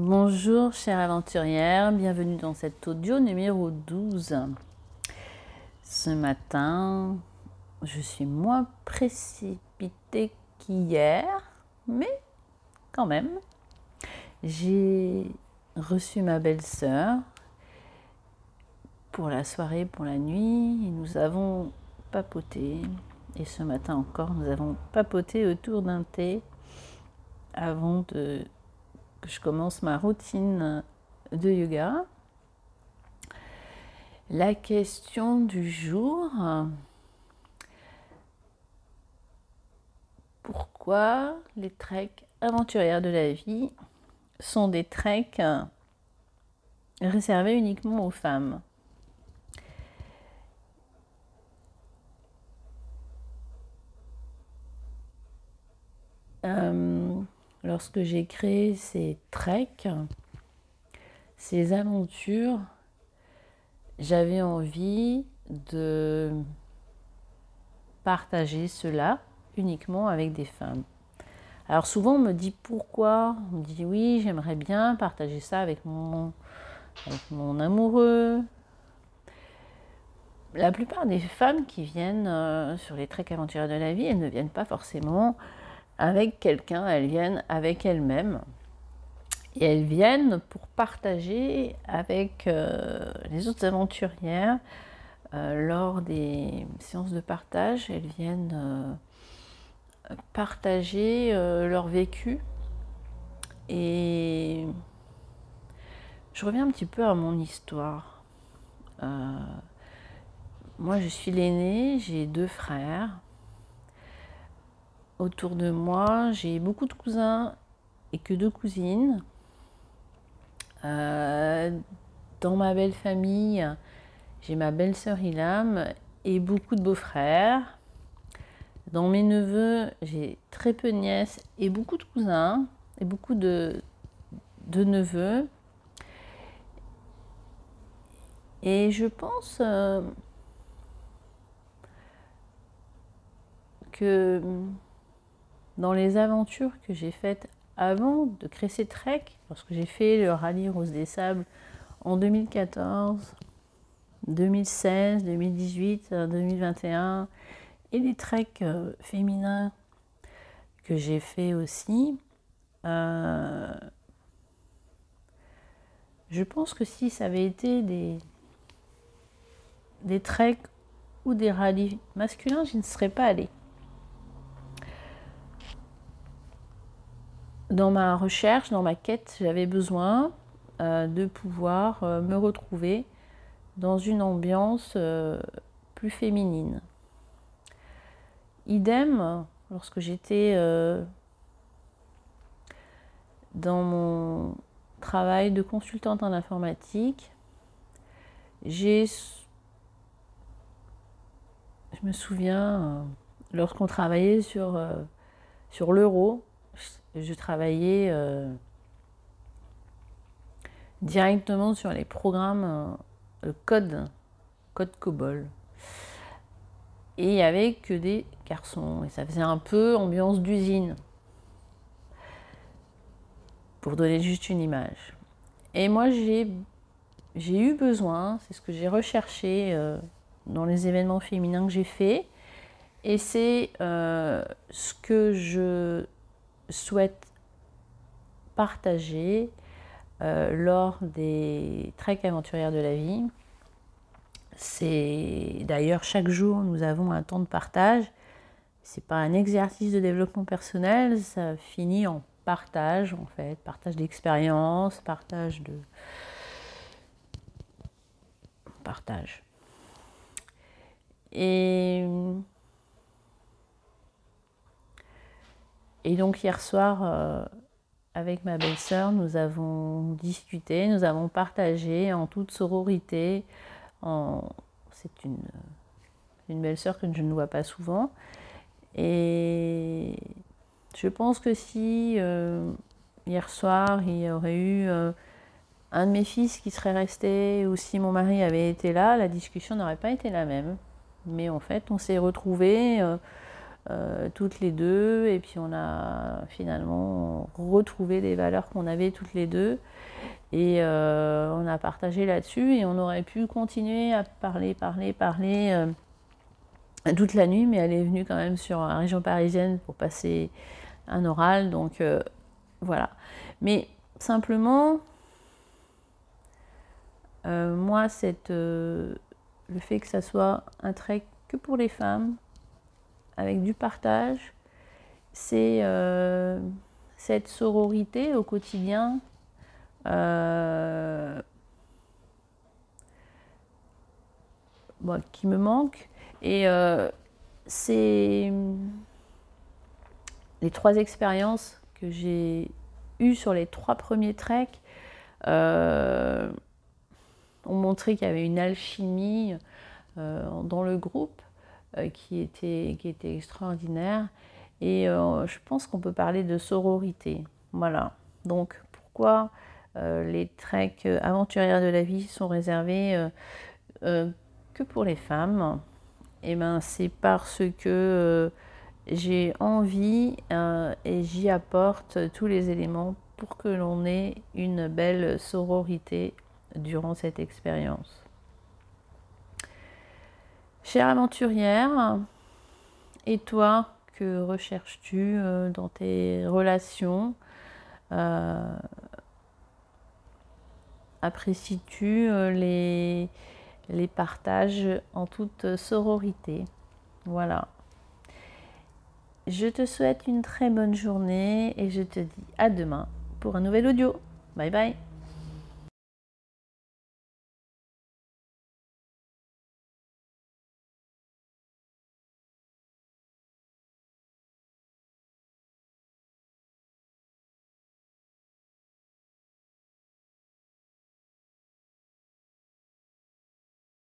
Bonjour chère aventurière, bienvenue dans cet audio numéro 12. Ce matin, je suis moins précipitée qu'hier, mais quand même, j'ai reçu ma belle-sœur pour la soirée, pour la nuit, nous avons papoté. Et ce matin encore, nous avons papoté autour d'un thé avant de, que je commence ma routine de yoga. La question du jour, pourquoi les treks aventurières de la vie sont des treks réservés uniquement aux femmes? Euh, lorsque j'ai créé ces treks, ces aventures, j'avais envie de partager cela uniquement avec des femmes. Alors souvent on me dit pourquoi, on me dit oui j'aimerais bien partager ça avec mon, amoureux. La plupart des femmes qui viennent euh, sur les treks aventuriers de la vie, elles ne viennent pas forcément avec quelqu'un, elles viennent avec elles-mêmes. Et elles viennent pour partager avec euh, les autres aventurières euh, lors des séances de partage. Elles viennent euh, partager leur vécu. Et je reviens un petit peu à mon histoire. moi, je suis l'aînée, j'ai deux frères autour de moi, j'ai beaucoup de cousins et que deux cousines. Euh, dans ma belle famille, j'ai ma belle-sœur Ilham et beaucoup de beaux-frères. Dans mes neveux, j'ai très peu de nièces et beaucoup de cousins et beaucoup de, de neveux. Et je pense euh, que dans les aventures que j'ai faites avant de créer ces treks, lorsque j'ai fait le rallye Rose des Sables en 2014, 2016, 2018, 2021, et les treks euh, féminins que j'ai fait aussi, euh, je pense que si ça avait été des, des treks ou des rallyes masculins, je ne serais pas allée. Dans ma recherche, dans ma quête, j'avais besoin euh, de pouvoir euh, me retrouver dans une ambiance euh, plus féminine. Idem, lorsque j'étais dans mon travail de consultante en informatique, j'ai, je me souviens, lorsqu'on travaillait sur, sur l'euro, je travaillais euh, directement sur les programmes, euh, le code, code COBOL. Et il n'y avait que des garçons. Et ça faisait un peu ambiance d'usine. Pour donner juste une image. Et moi, j'ai, j'ai eu besoin, c'est ce que j'ai recherché euh, dans les événements féminins que j'ai fait. Et c'est ce que je souhaite partager euh, lors des treks aventurières de la vie. C'est d'ailleurs chaque jour nous avons un temps de partage. C'est pas un exercice de développement personnel, ça finit en partage en fait, partage d'expérience, partage de partage. Et Et donc hier soir, euh, avec ma belle-sœur, nous avons discuté, nous avons partagé en toute sororité. C'est une, belle-sœur que je ne vois pas souvent. Et je pense que si euh, hier soir il y aurait eu euh, un de mes fils qui serait resté ou si mon mari avait été là, la discussion n'aurait pas été la même. Mais en fait, on s'est retrouvés toutes les deux. Et puis on a finalement retrouvé les valeurs qu'on avait toutes les deux. Et on a partagé là-dessus. Et on aurait pu continuer à parler, parler, parler toute la nuit, mais elle est venue quand même sur la région parisienne pour passer un oral, donc voilà. Mais simplement, euh, moi, cette, euh, le fait que ça soit un trait que pour les femmes, avec du partage, c'est euh, cette sororité au quotidien qui me manque. Et c'est les trois expériences que j'ai eues sur les trois premiers treks ont montré qu'il y avait une alchimie euh, dans le groupe euh, qui, était, qui était extraordinaire. Et euh, je pense qu'on peut parler de sororité. Voilà. Donc pourquoi les treks aventurières de la vie sont réservés que pour les femmes? Et eh ben c'est parce que j'ai envie et j'y apporte tous les éléments pour que l'on ait une belle sororité durant cette expérience. Chère aventurière, et toi, que recherches-tu euh, dans tes relations euh, Apprécies-tu euh, les, les partages en toute sororité? Voilà. Je te souhaite une très bonne journée et je te dis à demain pour un nouvel audio. Bye bye